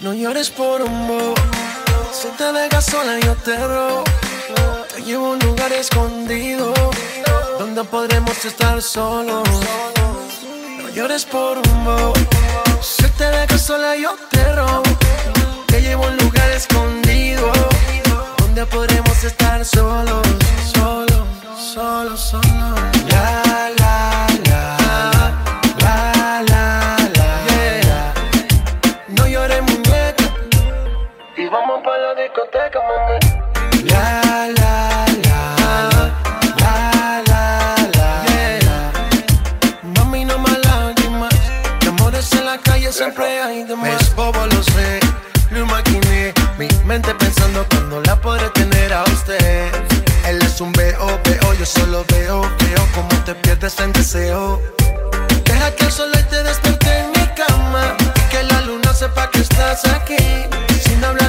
No llores por un bo. Si te dejas sola, yo te robo. Te llevo a un lugar escondido donde podremos estar solos. No llores por un bo. Si te dejas sola, yo te robo. Te llevo a un lugar escondido donde podremos estar solos, solos, solos, solos. La, la, la, la, la, la, yeah. No llores, muñeca. Y vamos pa' la discoteca, mami. La, la, la, la, la, la, yeah. Mami, no más lágrimas. De amores en la calle siempre hay de más. Es bobo, lo sé. Lo imaginé. Mi mente pensando cuando la podré tener a usted. Él es un veo, veo. Yo solo veo, veo como te pierdes en deseo. Deja que el sol te despierte en mi cama. Y que la luna sepa que estás aquí.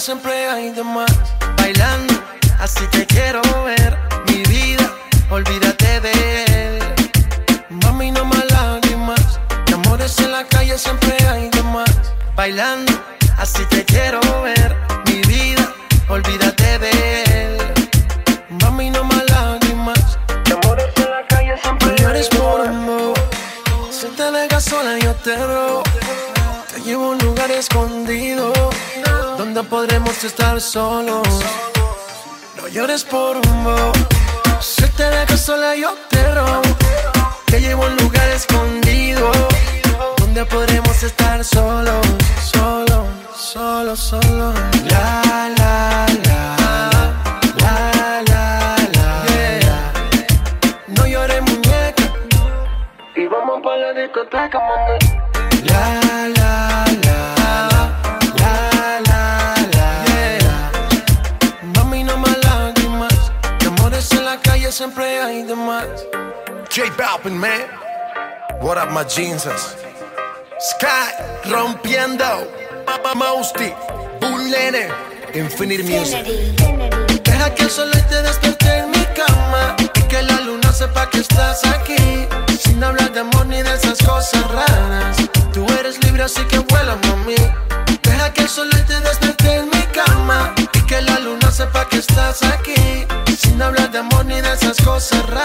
Siempre hay de más. Bailando, así te quiero ver. Mi vida, olvídate de él. Mami, no más lágrimas. De amores en la calle siempre hay de más. Bailando, así te quiero ver. Mi vida, olvídate de él. Mami, no más lágrimas. De amores en la calle siempre hay eres por amor. Si te dejas sola, yo te robo. A un lugar escondido donde podremos estar solos. No llores por un bo. Si te dejas sola, yo te robo. Te llevo a un lugar escondido donde podremos estar solos, solos, solos, solos. La, la, la. La, la, la. No llores, muñeca. Y vamos pa' la discoteca. Lágrimas. De amores en la calle siempre hay de más. J Balvin, man. What up, my jeanses? Sky rompiendo. Papa Mousty. Bull Lene. Infinite Music. Deja que el sol te despierte en mi cama y que la luna sepa que estás aquí. Sin hablar de amor ni de esas cosas raras. Tú eres libre, así que vuela, mami. Deja que el sol te despierte en mi cama estás aquí. Sin hablar de amor ni de esas cosas raras.